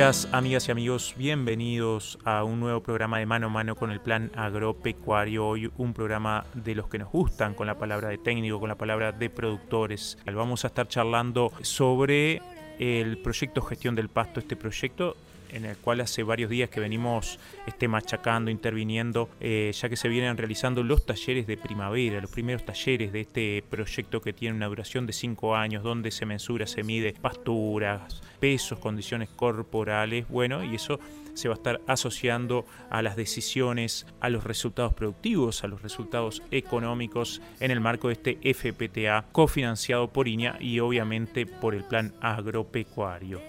Días, amigas y amigos. Bienvenidos a un nuevo programa de mano a mano con el plan agropecuario. Hoy un programa de los que nos gustan, con la palabra de técnico, con la palabra de productores. Vamos a estar charlando sobre el proyecto Gestión del Pasto, este proyecto en el cual hace varios días que venimos este, machacando, interviniendo, eh, ya que se vienen realizando los talleres de primavera, los primeros talleres de este proyecto que tiene una duración de cinco años, donde se mensura, se mide pasturas, pesos, condiciones corporales, bueno, y eso se va a estar asociando a las decisiones, a los resultados productivos, a los resultados económicos en el marco de este FPTA cofinanciado por INEA y obviamente por el plan agropecuario.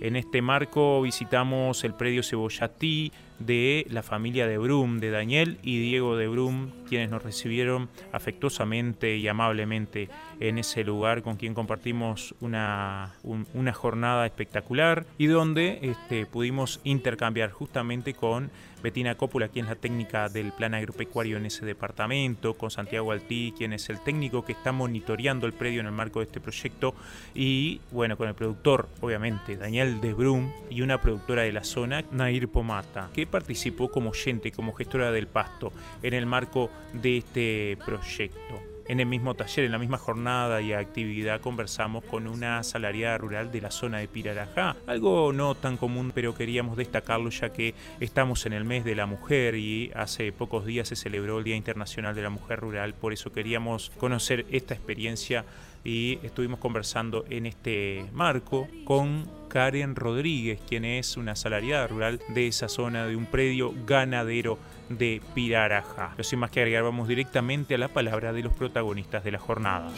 En este marco visitamos el predio Cebollatí de la familia de Brum, de Daniel y Diego de Brum, quienes nos recibieron afectuosamente y amablemente en ese lugar con quien compartimos una, una jornada espectacular y donde este, pudimos intercambiar justamente con Betina Cópula, quien es la técnica del plan agropecuario en ese departamento, con Santiago Altí, quien es el técnico que está monitoreando el predio en el marco de este proyecto, y bueno, con el productor, obviamente, Daniel de Brum, y una productora de la zona, Nair Pomata, que participó como oyente, como gestora del pasto, en el marco de este proyecto. En el mismo taller, en la misma jornada y actividad, conversamos con una asalariada rural de la zona de Pirarajá. Algo no tan común, pero queríamos destacarlo ya que estamos en el mes de la mujer y hace pocos días se celebró el Día Internacional de la Mujer Rural. Por eso queríamos conocer esta experiencia y estuvimos conversando en este marco con Karen Rodríguez, quien es una asalariada rural de esa zona de un predio ganadero de Piraraja. Pero sin más que agregar, vamos directamente a la palabra de los protagonistas de la jornada.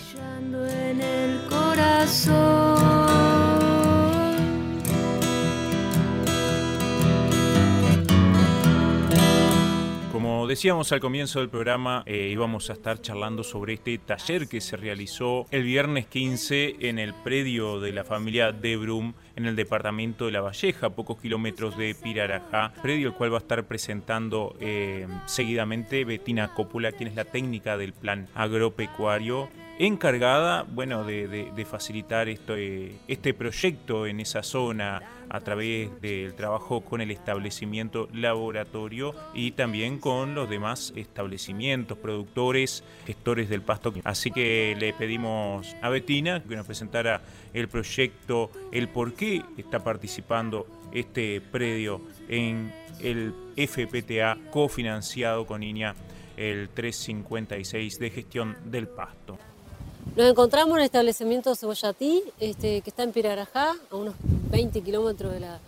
Decíamos al comienzo del programa, eh, íbamos a estar charlando sobre este taller que se realizó el viernes 15 en el predio de la familia De Brum en el departamento de La Valleja, a pocos kilómetros de Pirarajá, predio el cual va a estar presentando eh, seguidamente Betina Cópula, quien es la técnica del plan agropecuario encargada bueno, de, facilitar eh, este proyecto en esa zona a través del trabajo con el establecimiento laboratorio y también con los demás establecimientos, productores, gestores del pasto. Así que le pedimos a Betina que nos presentara el proyecto, el por qué está participando este predio en el FPTA cofinanciado con INEA el 356 de gestión del pasto. Nos encontramos en el establecimiento Cebollatí, este, que está en Pirarajá, a unos 20 kilómetros de la,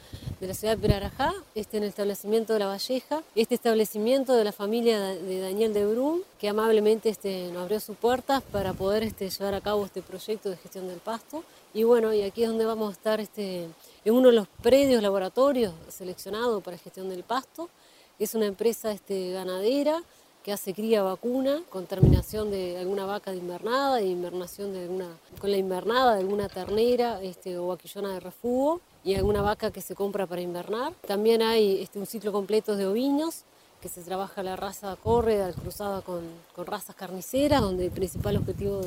ciudad de Pirarajá, este, en el establecimiento de La Valleja. Este establecimiento de la familia de Daniel de Brum, que amablemente este, nos abrió sus puertas para poder este, llevar a cabo este proyecto de gestión del pasto. Y bueno, y aquí es donde vamos a estar este, en uno de los predios laboratorios seleccionados para gestión del pasto. Es una empresa este, ganadera que hace cría vacuna con terminación de alguna vaca de invernada y invernación de alguna, con la invernada de alguna ternera este, o vaquillona de refugo y alguna vaca que se compra para invernar. También hay este, un ciclo completo de ovinos que se trabaja la raza córreda cruzada con, con, razas carniceras, donde el principal objetivo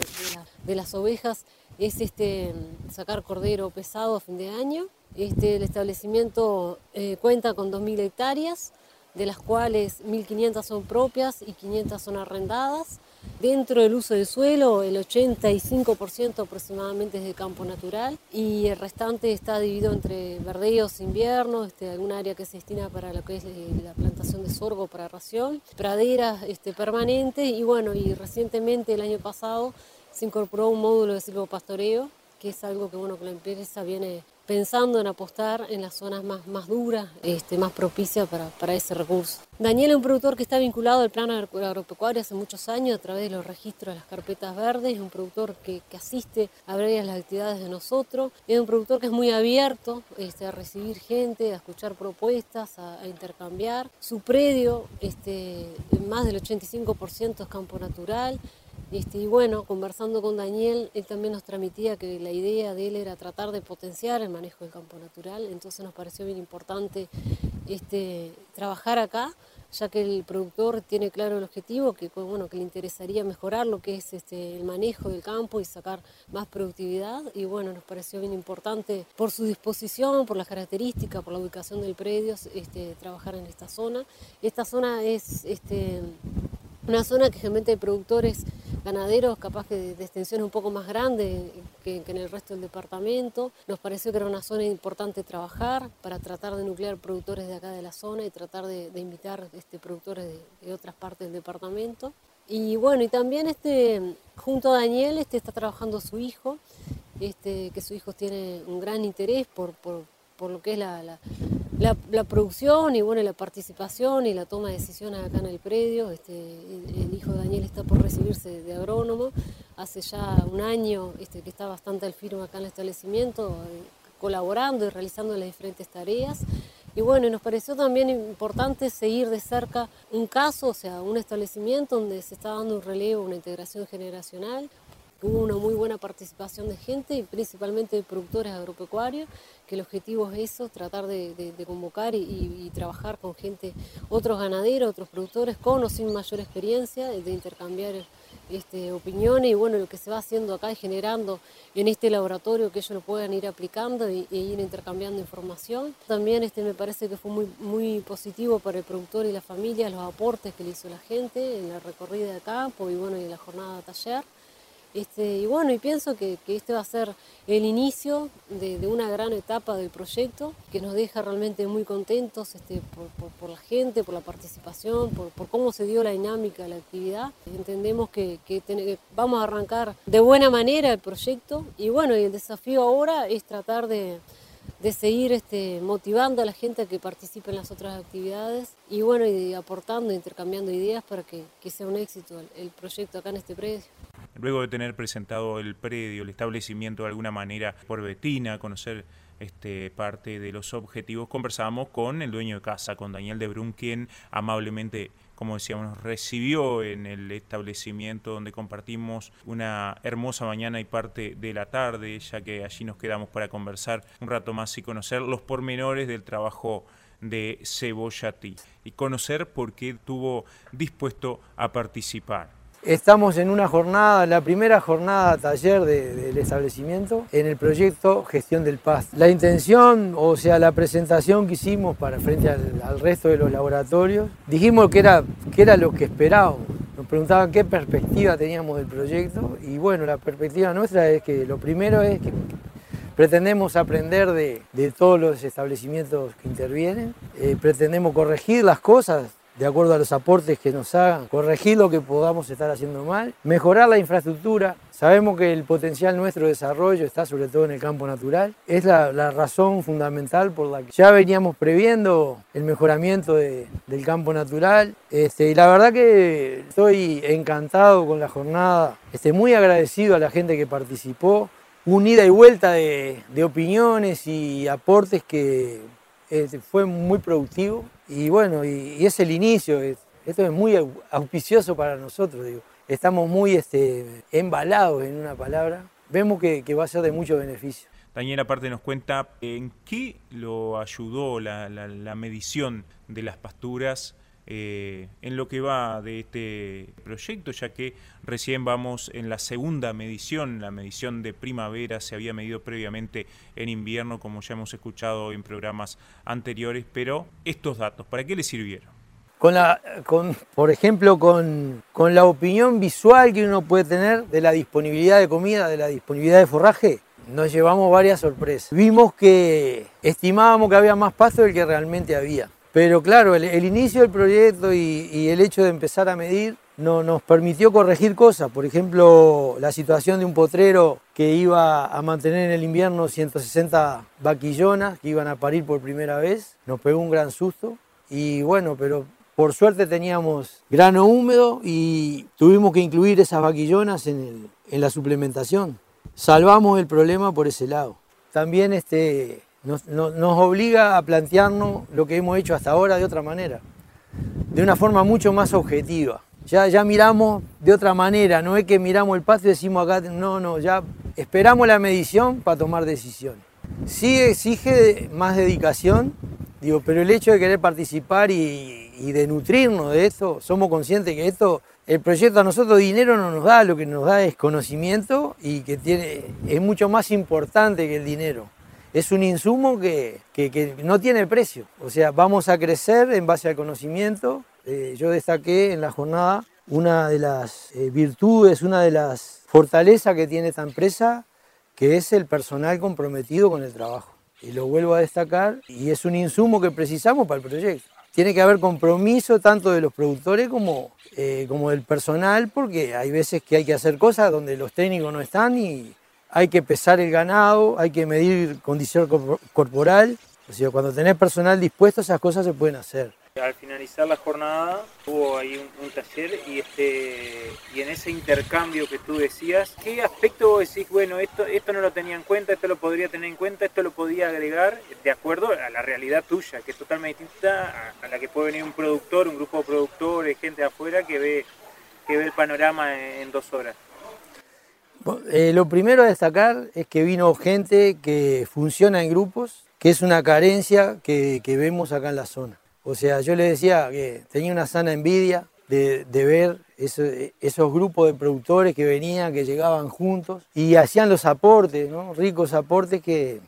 de, las ovejas es este, sacar cordero pesado a fin de año. Este, el establecimiento eh, cuenta con 2.000 hectáreas, de las cuales 1.500 son propias y 500 son arrendadas. Dentro del uso del suelo, el 85% aproximadamente es de campo natural y el restante está dividido entre verdeos invierno, este, alguna área que se destina para lo que es eh, la plantación de sorgo para ración, praderas este, permanentes y bueno, y recientemente el año pasado se incorporó un módulo de silvopastoreo, que es algo que bueno, que la empresa viene pensando en apostar en las zonas más, más duras, este, más propicias para, para ese recurso. Daniel es un productor que está vinculado al plan agropecuario hace muchos años a través de los registros de las carpetas verdes, es un productor que, que asiste a varias las actividades de nosotros, es un productor que es muy abierto este, a recibir gente, a escuchar propuestas, a, a intercambiar. Su predio, este, más del 85% es campo natural, este, y bueno, conversando con Daniel, él también nos transmitía que la idea de él era tratar de potenciar el manejo del campo natural, entonces nos pareció bien importante este, trabajar acá, ya que el productor tiene claro el objetivo, que, bueno, que le interesaría mejorar lo que es este, el manejo del campo y sacar más productividad, y bueno, nos pareció bien importante por su disposición, por las características, por la ubicación del predio, este, trabajar en esta zona. Esta zona es este, una zona que generalmente hay productores ganaderos capaz que de, extensión un poco más grande que, en el resto del departamento. Nos pareció que era una zona importante trabajar para tratar de nuclear productores de acá de la zona y tratar de, invitar este, productores de, otras partes del departamento. Y bueno, y también este, junto a Daniel este, está trabajando su hijo, este, que su hijo tiene un gran interés por, por, por lo que es la, la, producción y bueno, la participación y la toma de decisiones acá en el predio. Este, el, hijo de Daniel está por recibirse de agrónomo. Hace ya un año este, que está bastante al firme acá en el establecimiento, eh, colaborando y realizando las diferentes tareas. Y bueno, nos pareció también importante seguir de cerca un caso, o sea, un establecimiento donde se está dando un relevo, una integración generacional, Hubo una muy buena participación de gente y principalmente de productores agropecuarios, que el objetivo es eso, tratar de, convocar y, trabajar con gente, otros ganaderos, otros productores con o sin mayor experiencia, de intercambiar este, opiniones y bueno, lo que se va haciendo acá es generando en este laboratorio que ellos lo puedan ir aplicando e, ir intercambiando información. También este, me parece que fue muy, muy positivo para el productor y la familia los aportes que le hizo la gente en la recorrida de campo y bueno, y en la jornada de taller. Este, y bueno, y pienso que, este va a ser el inicio de, una gran etapa del proyecto que nos deja realmente muy contentos este, por, la gente, por la participación, por, cómo se dio la dinámica la actividad. Entendemos que, vamos a arrancar de buena manera el proyecto y bueno, y el desafío ahora es tratar de, seguir este, motivando a la gente a que participe en las otras actividades y bueno, y aportando, intercambiando ideas para que, sea un éxito el proyecto acá en este predio. Luego de tener presentado el predio, el establecimiento de alguna manera por Betina, conocer este, parte de los objetivos, conversamos con el dueño de casa, con Daniel de Brun, quien amablemente como decíamos, nos recibió en el establecimiento donde compartimos una hermosa mañana y parte de la tarde, ya que allí nos quedamos para conversar un rato más y conocer los pormenores del trabajo de Cebollatí y conocer por qué estuvo dispuesto a participar. Estamos en una jornada, la primera jornada taller del establecimiento en el proyecto Gestión del Paz. La intención, o sea, la presentación que hicimos para frente al, resto de los laboratorios, dijimos que era, que era lo que esperábamos. Nos preguntaban qué perspectiva teníamos del proyecto y bueno, la perspectiva nuestra es que lo primero es que pretendemos aprender de, todos los establecimientos que intervienen, eh, pretendemos corregir las cosas de acuerdo a los aportes que nos hagan, corregir lo que podamos estar haciendo mal, mejorar la infraestructura. Sabemos que el potencial nuestro de desarrollo está sobre todo en el campo natural. Es la, razón fundamental por la que ya veníamos previendo el mejoramiento del campo natural. Este, y la verdad que estoy encantado con la jornada, estoy muy agradecido a la gente que participó. Unida y vuelta de, opiniones y aportes que este, fue muy productivo. Y bueno, y, es el inicio, esto es muy auspicioso para nosotros, digo. Estamos muy este, embalados en una palabra, vemos que, va a ser de mucho beneficio. Daniel aparte nos cuenta en qué lo ayudó la, medición de las pasturas eh, en lo que va de este proyecto, ya que recién vamos en la segunda medición, la medición de primavera se había medido previamente en invierno, como ya hemos escuchado en programas anteriores, pero estos datos, ¿para qué le sirvieron? Por ejemplo, con, con la opinión visual que uno puede tener de la disponibilidad de comida, de la disponibilidad de forraje, nos llevamos varias sorpresas. Vimos que estimábamos que había más pasto del que realmente había. Pero claro, el, inicio del proyecto y, el hecho de empezar a medir no, nos permitió corregir cosas. Por ejemplo, la situación de un potrero que iba a mantener en el invierno 160 vaquillonas que iban a parir por primera vez. Nos pegó un gran susto. Y bueno, pero por suerte teníamos grano húmedo y tuvimos que incluir esas vaquillonas en, la suplementación. Salvamos el problema por ese lado. También este, nos, obliga a plantearnos lo que hemos hecho hasta ahora de otra manera, de una forma mucho más objetiva ya, ya miramos de otra manera, no es que miramos el pasto y decimos acá, no, no, ya esperamos la medición para tomar decisiones. Sí exige más dedicación, digo, pero el hecho de querer participar y, y de nutrirnos de esto, somos conscientes que esto, el proyecto a nosotros dinero no nos da, lo que nos da es conocimiento y que tiene, es mucho más importante que el dinero. Es un insumo que, que, no tiene precio, o sea, vamos a crecer en base al conocimiento eh, yo destaqué en la jornada una de las eh, virtudes, una de las fortalezas que tiene esta empresa, que es el personal comprometido con el trabajo. Y lo vuelvo a destacar, y es un insumo que precisamos para el proyecto. Tiene que haber compromiso tanto de los productores como, eh, como del personal, porque hay veces que hay que hacer cosas donde los técnicos no están y hay que pesar el ganado, hay que medir condición corporal. O sea, cuando tenés personal dispuesto, esas cosas se pueden hacer. Al finalizar la jornada hubo ahí un, taller y este y en ese intercambio que tú decías, ¿qué aspecto vos decís, bueno, esto, esto no lo tenía en cuenta, esto lo podría tener en cuenta, esto lo podía agregar de acuerdo a la realidad tuya, que es totalmente distinta a, la que puede venir un productor, un grupo de productores, gente afuera que ve, que ve el panorama en, dos horas? Eh, lo primero a destacar es que vino gente que funciona en grupos, que es una carencia que vemos acá en la zona. O sea, yo le decía que tenía una sana envidia de, ver esos grupos de productores que venían, que llegaban juntos y hacían los aportes, ¿no? ricos aportes que,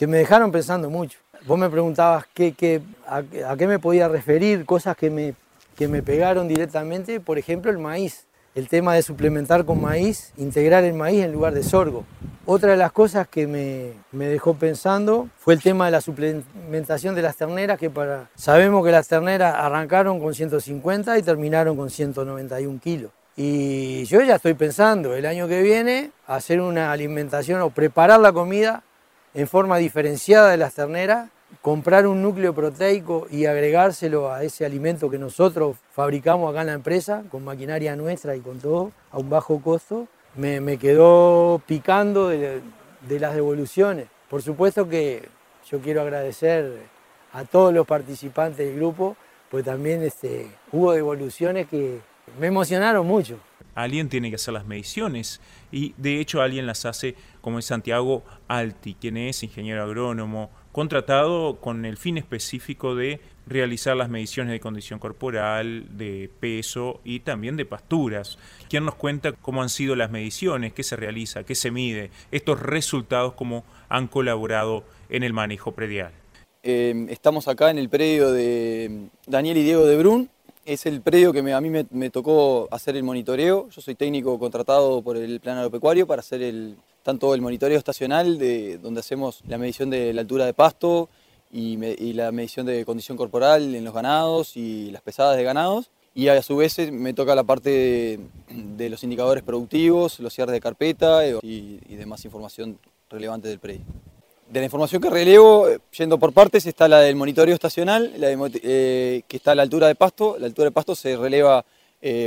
me dejaron pensando mucho. Vos me preguntabas qué, a, qué me podía referir, cosas que me, que me pegaron directamente, por ejemplo el maíz el tema de suplementar con maíz, integrar el maíz en lugar de sorgo. Otra de las cosas que me, dejó pensando fue el tema de la suplementación de las terneras, que para, sabemos que las terneras arrancaron con 150 y terminaron con 191 kilos. Y yo ya estoy pensando el año que viene hacer una alimentación o preparar la comida en forma diferenciada de las terneras comprar un núcleo proteico y agregárselo a ese alimento que nosotros fabricamos acá en la empresa, con maquinaria nuestra y con todo, a un bajo costo, me, quedó picando de, las devoluciones. Por supuesto que yo quiero agradecer a todos los participantes del grupo, pues también este, hubo devoluciones que me emocionaron mucho. Alguien tiene que hacer las mediciones y de hecho alguien las hace como es Santiago Alti, quien es ingeniero agrónomo, contratado con el fin específico de realizar las mediciones de condición corporal, de peso y también de pasturas. ¿Quién nos cuenta cómo han sido las mediciones, qué se realiza, qué se mide, estos resultados, cómo han colaborado en el manejo predial? Eh, estamos acá en el predio de Daniel y Diego de Brun. Es el predio que a mí me, tocó hacer el monitoreo. Yo soy técnico contratado por el plan agropecuario para hacer el, tanto el monitoreo estacional, de, donde hacemos la medición de la altura de pasto y, la medición de condición corporal en los ganados y las pesadas de ganados. Y a su vez eh, me toca la parte de, los indicadores productivos, los cierres de carpeta eh, y, demás información relevante del predio. De la información que relevo, eh, yendo por partes, está la del monitoreo estacional, que está a la altura de pasto. La altura de pasto se releva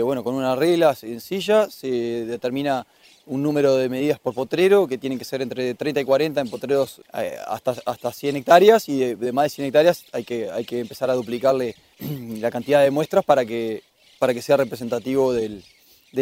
bueno, con una regla sencilla, se determina un número de medidas por potrero que tienen que ser entre 30 y 40 en potreros eh, hasta, hasta 100 hectáreas y de, más de 100 hectáreas hay que, hay que empezar a duplicarle la cantidad de muestras para que, para que sea representativo del,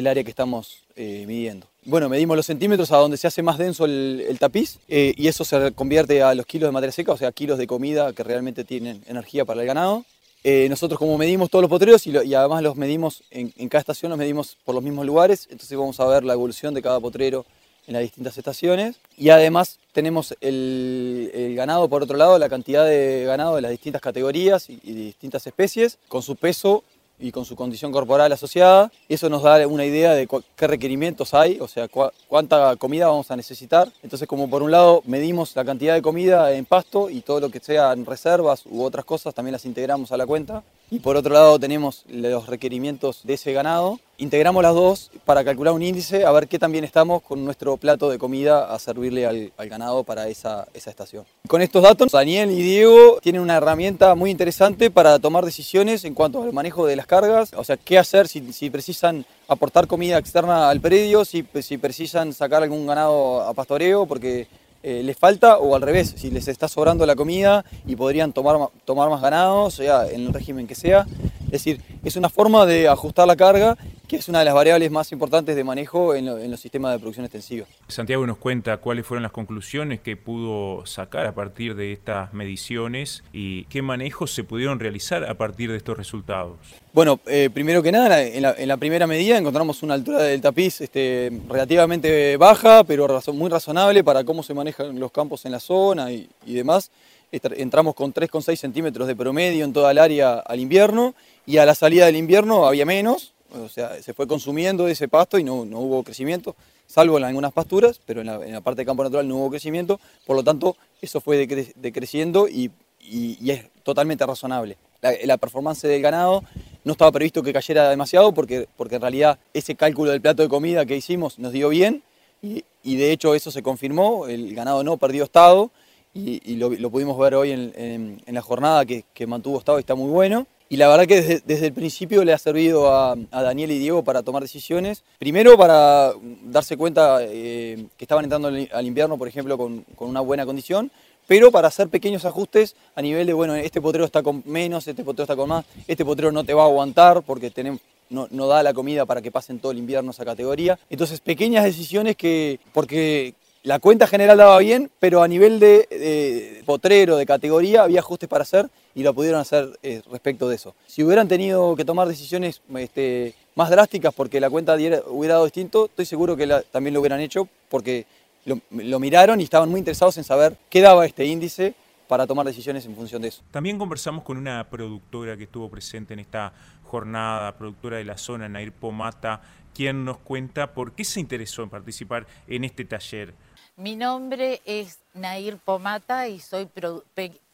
área que estamos eh, midiendo. Bueno, medimos los centímetros a donde se hace más denso el, tapiz eh, y eso se convierte a los kilos de materia seca, o sea, kilos de comida que realmente tienen energía para el ganado. Eh, nosotros como medimos todos los potreros y, además los medimos en, cada estación, los medimos por los mismos lugares, entonces vamos a ver la evolución de cada potrero en las distintas estaciones. Y además tenemos el, ganado, por otro lado, la cantidad de ganado de las distintas categorías y, y distintas especies, con su peso y con su condición corporal asociada. Eso nos da una idea de qué requerimientos hay, o sea, cuánta comida vamos a necesitar. Entonces, como por un lado medimos la cantidad de comida en pasto y todo lo que sean reservas u otras cosas también las integramos a la cuenta. Y por otro lado tenemos los requerimientos de ese ganado integramos las dos para calcular un índice, a ver qué tan bien estamos con nuestro plato de comida a servirle al, ganado para esa, estación. Con estos datos, Daniel y Diego tienen una herramienta muy interesante para tomar decisiones en cuanto al manejo de las cargas, o sea, qué hacer si, precisan aportar comida externa al predio, si, si precisan sacar algún ganado a pastoreo, porque eh, les falta o al revés, si les está sobrando la comida y podrían tomar, tomar más ganado, sea en el régimen que sea. Es decir, es una forma de ajustar la carga que es una de las variables más importantes de manejo en, los sistemas de producción extensiva. Santiago nos cuenta cuáles fueron las conclusiones que pudo sacar a partir de estas mediciones y qué manejos se pudieron realizar a partir de estos resultados. Bueno, eh, primero que nada, en la, primera medida encontramos una altura del tapiz este, relativamente baja, pero muy razonable para cómo se manejan los campos en la zona y, y demás. Entramos con 3,6 centímetros de promedio en toda el área al invierno y a la salida del invierno había menos, o sea, se fue consumiendo ese pasto y no, hubo crecimiento, salvo en algunas pasturas, pero en la, parte de campo natural no hubo crecimiento, por lo tanto eso fue decreciendo y, es totalmente razonable. La, performance del ganado no estaba previsto que cayera demasiado porque, porque en realidad ese cálculo del plato de comida que hicimos nos dio bien y, de hecho eso se confirmó, el ganado no perdió estado y, lo, pudimos ver hoy en, la jornada que, mantuvo estado y está muy bueno. Y la verdad que desde, el principio le ha servido a, Daniel y Diego para tomar decisiones. Primero para darse cuenta eh, que estaban entrando al invierno, por ejemplo, con, una buena condición, pero para hacer pequeños ajustes a nivel de, bueno, este potrero está con menos, este potrero está con más, este potrero no te va a aguantar porque tenemos, no, no, da la comida para que pasen todo el invierno esa categoría. Entonces, pequeñas decisiones que, porque la cuenta general daba bien, pero a nivel de, potrero, de categoría, había ajustes para hacer y lo pudieron hacer eh, respecto de eso. Si hubieran tenido que tomar decisiones este, más drásticas porque la cuenta hubiera dado distinto, estoy seguro que también lo hubieran hecho porque lo, lo miraron y estaban muy interesados en saber qué daba este índice para tomar decisiones en función de eso. También conversamos con una productora que estuvo presente en esta jornada, productora de la zona, Nair Pomata, quien nos cuenta por qué se interesó en participar en este taller. Mi nombre es Nair Pomata y soy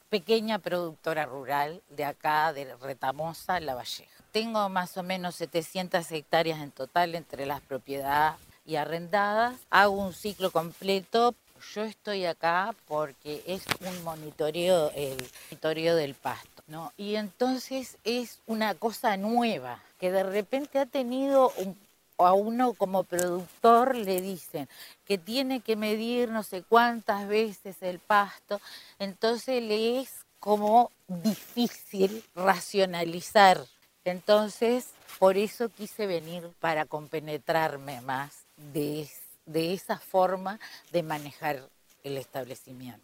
pequeña productora rural de acá, de Retamosa, La Valleja. Tengo más o menos 700 hectáreas en total entre las propiedades y arrendadas. Hago un ciclo completo. Yo estoy acá porque es un monitoreo, el monitoreo del pasto. ¿no? Y entonces es una cosa nueva que de repente ha tenido un a uno como productor le dicen que tiene que medir no sé cuántas veces el pasto, entonces le es como difícil racionalizar. Entonces, por eso quise venir para compenetrarme más de, de esa forma de manejar el establecimiento.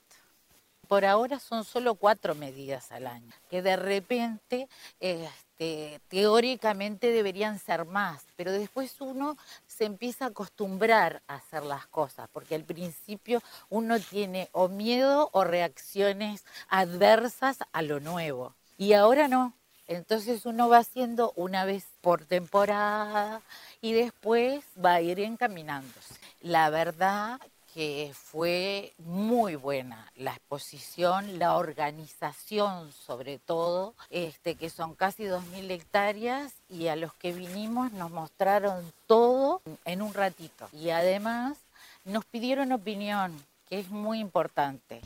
Por ahora son solo cuatro medidas al año, que de repente este, teóricamente deberían ser más, pero después uno se empieza a acostumbrar a hacer las cosas, porque al principio uno tiene o miedo o reacciones adversas a lo nuevo. Y ahora no. Entonces uno va haciendo una vez por temporada y después va a ir encaminándose. La verdad que fue muy buena la exposición, la organización sobre todo, este, que son casi 2.000 hectáreas y a los que vinimos nos mostraron todo en un ratito. Y además nos pidieron opinión, que es muy importante.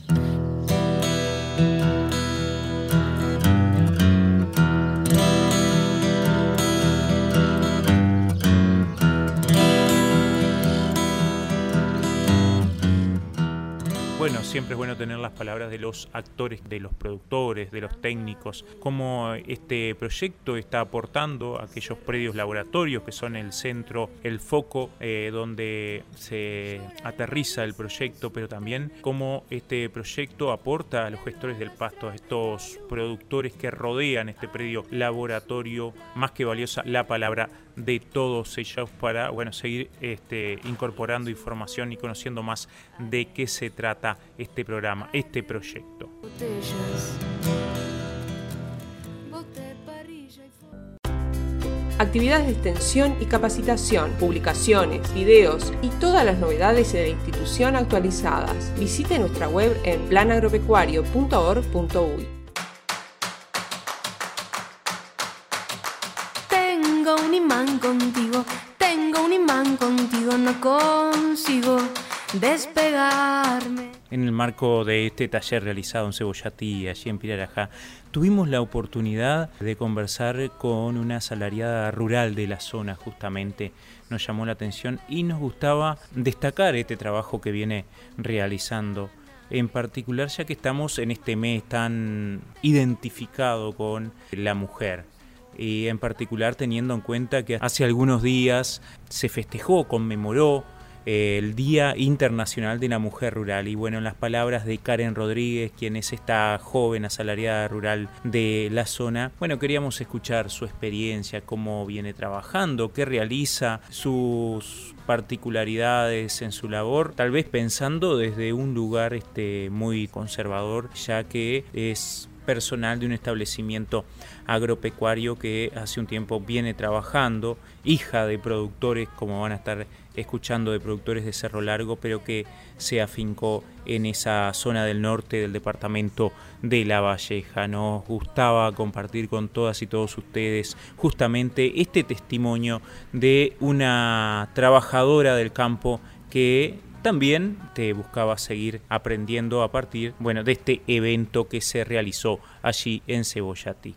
Bueno, siempre es bueno tener las palabras de los actores, de los productores, de los técnicos, cómo este proyecto está aportando a aquellos predios laboratorios que son el centro, el foco eh, donde se aterriza el proyecto, pero también cómo este proyecto aporta a los gestores del pasto, a estos productores que rodean este predio laboratorio, más que valiosa la palabra de todos ellos para bueno, seguir este, incorporando información y conociendo más de qué se trata este programa, este proyecto. Actividades de extensión y capacitación, publicaciones, videos y todas las novedades de la institución actualizadas. Visite nuestra web en planagropecuario.org.uy. Tengo un imán contigo, tengo un imán contigo, no consigo despegarme. En el marco de este taller realizado en Cebollatí, allí en Pirarajá, tuvimos la oportunidad de conversar con una asalariada rural de la zona justamente. Nos llamó la atención y nos gustaba destacar este trabajo que viene realizando. En particular ya que estamos en este mes tan identificado con la mujer y en particular teniendo en cuenta que hace algunos días se festejó, conmemoró el Día Internacional de la Mujer Rural. Y bueno, en las palabras de Karen Rodríguez, quien es esta joven asalariada rural de la zona, bueno, queríamos escuchar su experiencia, cómo viene trabajando, qué realiza, sus particularidades en su labor, tal vez pensando desde un lugar este, muy conservador, ya que es personal de un establecimiento agropecuario que hace un tiempo viene trabajando, hija de productores, como van a estar escuchando, de productores de Cerro Largo, pero que se afincó en esa zona del norte del departamento de La Valleja. Nos gustaba compartir con todas y todos ustedes justamente este testimonio de una trabajadora del campo que también te buscaba seguir aprendiendo a partir bueno, de este evento que se realizó allí en Cebollati.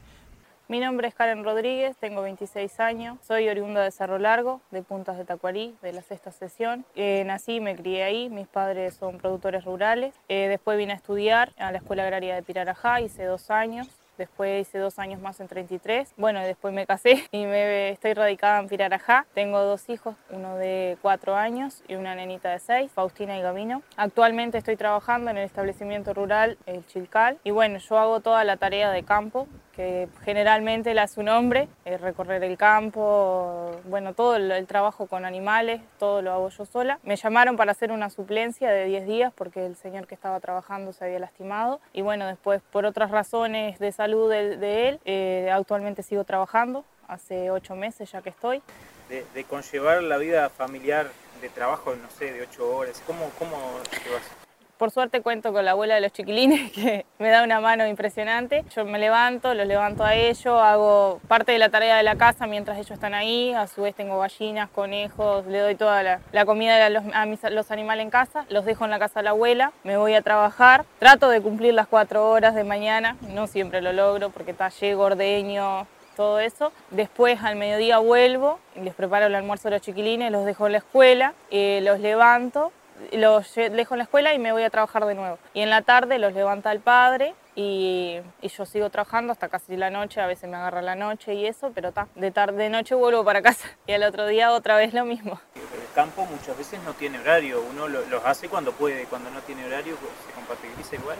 Mi nombre es Karen Rodríguez, tengo 26 años, soy oriunda de Cerro Largo, de Puntas de Tacuarí, de la sexta sesión. Eh, nací y me crié ahí, mis padres son productores rurales. Eh, después vine a estudiar a la Escuela Agraria de Pirarajá, hice dos años. Después hice dos años más en 33. Bueno, después me casé y me estoy radicada en Pirarajá. Tengo dos hijos, uno de cuatro años y una nenita de seis, Faustina y Gavino. Actualmente estoy trabajando en el establecimiento rural El Chilcal. Y bueno, yo hago toda la tarea de campo, que generalmente la su nombre, es recorrer el campo, bueno, todo el, trabajo con animales, todo lo hago yo sola. Me llamaron para hacer una suplencia de 10 días porque el señor que estaba trabajando se había lastimado y bueno, después por otras razones de salud de, él, eh, actualmente sigo trabajando, hace 8 meses ya que estoy. De, de, conllevar la vida familiar de trabajo, no sé, de 8 horas, ¿cómo, cómo llevas? Por suerte cuento con la abuela de los chiquilines que me da una mano impresionante. Yo me levanto, los levanto a ellos, hago parte de la tarea de la casa mientras ellos están ahí. A su vez tengo gallinas, conejos, le doy toda la, comida a, los, animales en casa. Los dejo en la casa de la abuela, me voy a trabajar. Trato de cumplir las cuatro horas de mañana, no siempre lo logro porque está llego, ordeño, todo eso. Después al mediodía vuelvo, les preparo el almuerzo de los chiquilines, los dejo en la escuela, eh, los levanto los dejo en la escuela y me voy a trabajar de nuevo. Y en la tarde los levanta el padre y, yo sigo trabajando hasta casi la noche, a veces me agarra la noche y eso, pero está, de tarde de noche vuelvo para casa y al otro día otra vez lo mismo. El campo muchas veces no tiene horario, uno los hace cuando puede, cuando no tiene horario pues, se compatibiliza igual.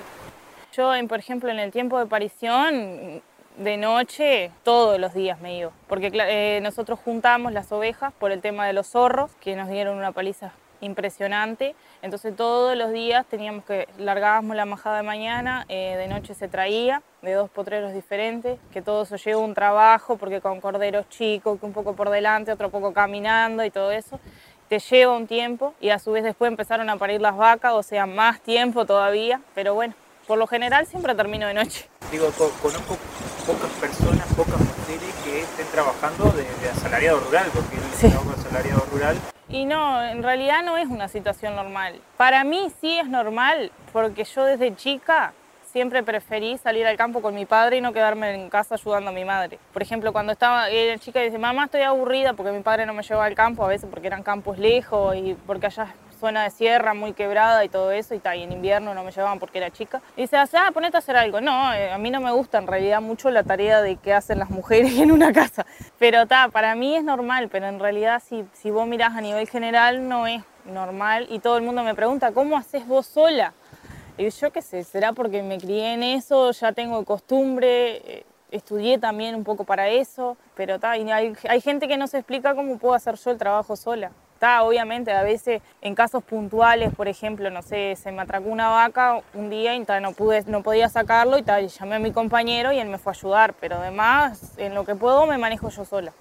Yo, por ejemplo, en el tiempo de parición, de noche todos los días me iba, porque eh, nosotros juntamos las ovejas por el tema de los zorros, que nos dieron una paliza impresionante. Entonces todos los días teníamos que, largábamos la majada de mañana, eh, de noche se traía de dos potreros diferentes, que todo eso lleva un trabajo, porque con corderos chicos, que un poco por delante, otro poco caminando y todo eso, te lleva un tiempo y a su vez después empezaron a parir las vacas, o sea, más tiempo todavía, pero bueno, por lo general siempre termino de noche. Digo, conozco pocas personas, pocas mujeres que estén trabajando de, asalariado rural, porque el trabajo de asalariado rural y no, en realidad no es una situación normal. Para mí sí es normal, porque yo desde chica siempre preferí salir al campo con mi padre y no quedarme en casa ayudando a mi madre. Por ejemplo, cuando estaba era chica y dice, mamá, estoy aburrida porque mi padre no me llevaba al campo, a veces porque eran campos lejos y porque allá zona de sierra muy quebrada y todo eso, y, ta, y en invierno no me llevaban porque era chica. Y dice, ah, ponete a hacer algo. No, eh, a mí no me gusta en realidad mucho la tarea de qué hacen las mujeres en una casa. Pero está, para mí es normal, pero en realidad si, si vos mirás a nivel general no es normal y todo el mundo me pregunta, ¿cómo haces vos sola? Y yo qué sé, será porque me crié en eso, ya tengo costumbre, eh, estudié también un poco para eso, pero ta, y hay, hay gente que no se explica cómo puedo hacer yo el trabajo sola obviamente, a veces en casos puntuales, por ejemplo, no sé, se me atracó una vaca un día y no, pude, no podía sacarlo y tal, llamé a mi compañero y él me fue a ayudar, pero además, en lo que puedo me manejo yo sola.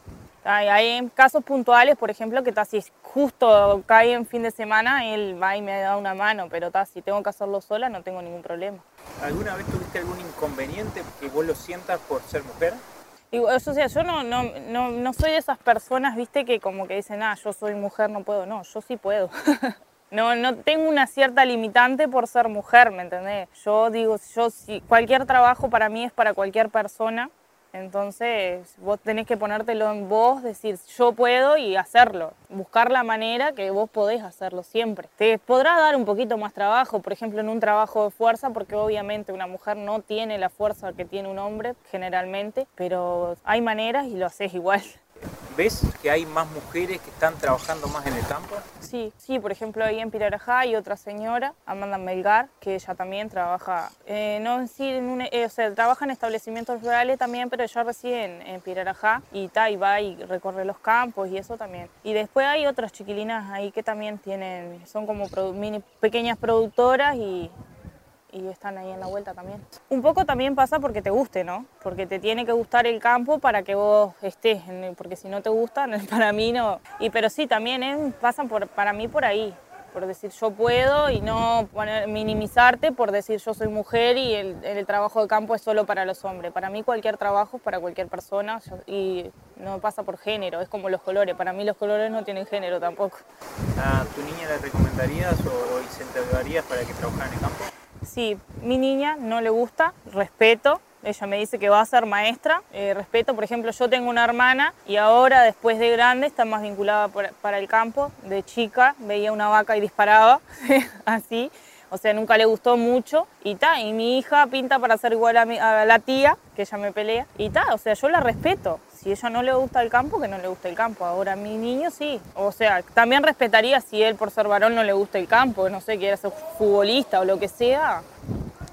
Hay casos puntuales, por ejemplo, que si justo cae en fin de semana, él va y me da una mano, pero si tengo que hacerlo sola no tengo ningún problema. ¿Alguna vez tuviste algún inconveniente que vos lo sientas por ser mujer? Y, o sea, yo no, no, no, no soy de esas personas, viste, que como que dicen, ah, yo soy mujer, no puedo. No, yo sí puedo. No, no tengo una cierta limitante por ser mujer, ¿me entendés? Yo digo, yo si cualquier trabajo para mí es para cualquier persona, entonces vos tenés que ponértelo en vos, decir yo puedo y hacerlo, buscar la manera que vos podés hacerlo siempre. Te podrá dar un poquito más trabajo, por ejemplo en un trabajo de fuerza, porque obviamente una mujer no tiene la fuerza que tiene un hombre generalmente, pero hay maneras y lo haces igual. ¿Ves que hay más mujeres que están trabajando más en el campo? Sí, sí, por ejemplo ahí en Pirarajá hay otra señora, Amanda Melgar, que ella también trabaja, eh, no sí, en eh, o sea, trabaja en establecimientos rurales también, pero ella reside en, en Pirarajá y, ta, y va y recorre los campos y eso también. Y después hay otras chiquilinas ahí que también tienen, son como mini, pequeñas productoras y y están ahí en la vuelta también. Un poco también pasa porque te guste, ¿no? Porque te tiene que gustar el campo para que vos estés, porque si no te gusta, para mí no. Y pero sí, también ¿eh? pasan por, para mí por ahí, por decir yo puedo y no minimizarte por decir yo soy mujer y el, el, trabajo de campo es solo para los hombres. Para mí cualquier trabajo es para cualquier persona y no pasa por género, es como los colores. Para mí los colores no tienen género tampoco. ¿A tu niña le recomendarías o incentivarías para que trabajara en el campo? Sí, mi niña no le gusta, respeto. Ella me dice que va a ser maestra, eh, respeto. Por ejemplo, yo tengo una hermana y ahora, después de grande, está más vinculada para el campo. De chica veía una vaca y disparaba, así. O sea, nunca le gustó mucho. Y ta, y mi hija pinta para ser igual a, a la tía, que ella me pelea. Y ta, o sea, yo la respeto si ella no le gusta el campo, que no le gusta el campo. Ahora mi niño sí. O sea, también respetaría si él por ser varón no le gusta el campo, no sé, quiere ser futbolista o lo que sea.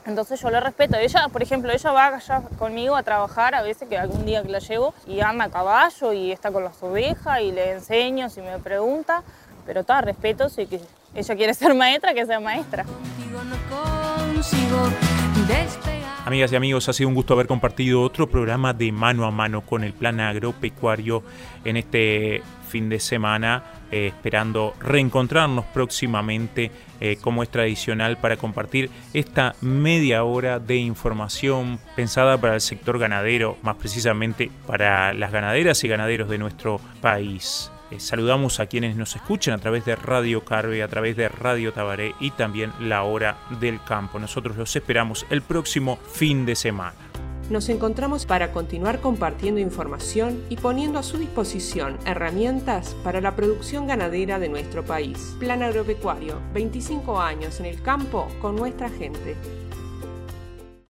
Entonces yo le respeto. Ella, por ejemplo, ella va allá conmigo a trabajar a veces que algún día que la llevo y anda a caballo y está con las ovejas y le enseño si me pregunta. Pero está, respeto, si ella quiere ser maestra, que sea maestra. Amigas y amigos, ha sido un gusto haber compartido otro programa de mano a mano con el plan agropecuario en este fin de semana, eh, esperando reencontrarnos próximamente eh, como es tradicional para compartir esta media hora de información pensada para el sector ganadero, más precisamente para las ganaderas y ganaderos de nuestro país. Eh, saludamos a quienes nos escuchan a través de Radio Carve, a través de Radio Tabaré y también La Hora del Campo. Nosotros los esperamos el próximo fin de semana. Nos encontramos para continuar compartiendo información y poniendo a su disposición herramientas para la producción ganadera de nuestro país. Plan Agropecuario, 25 años en el campo con nuestra gente.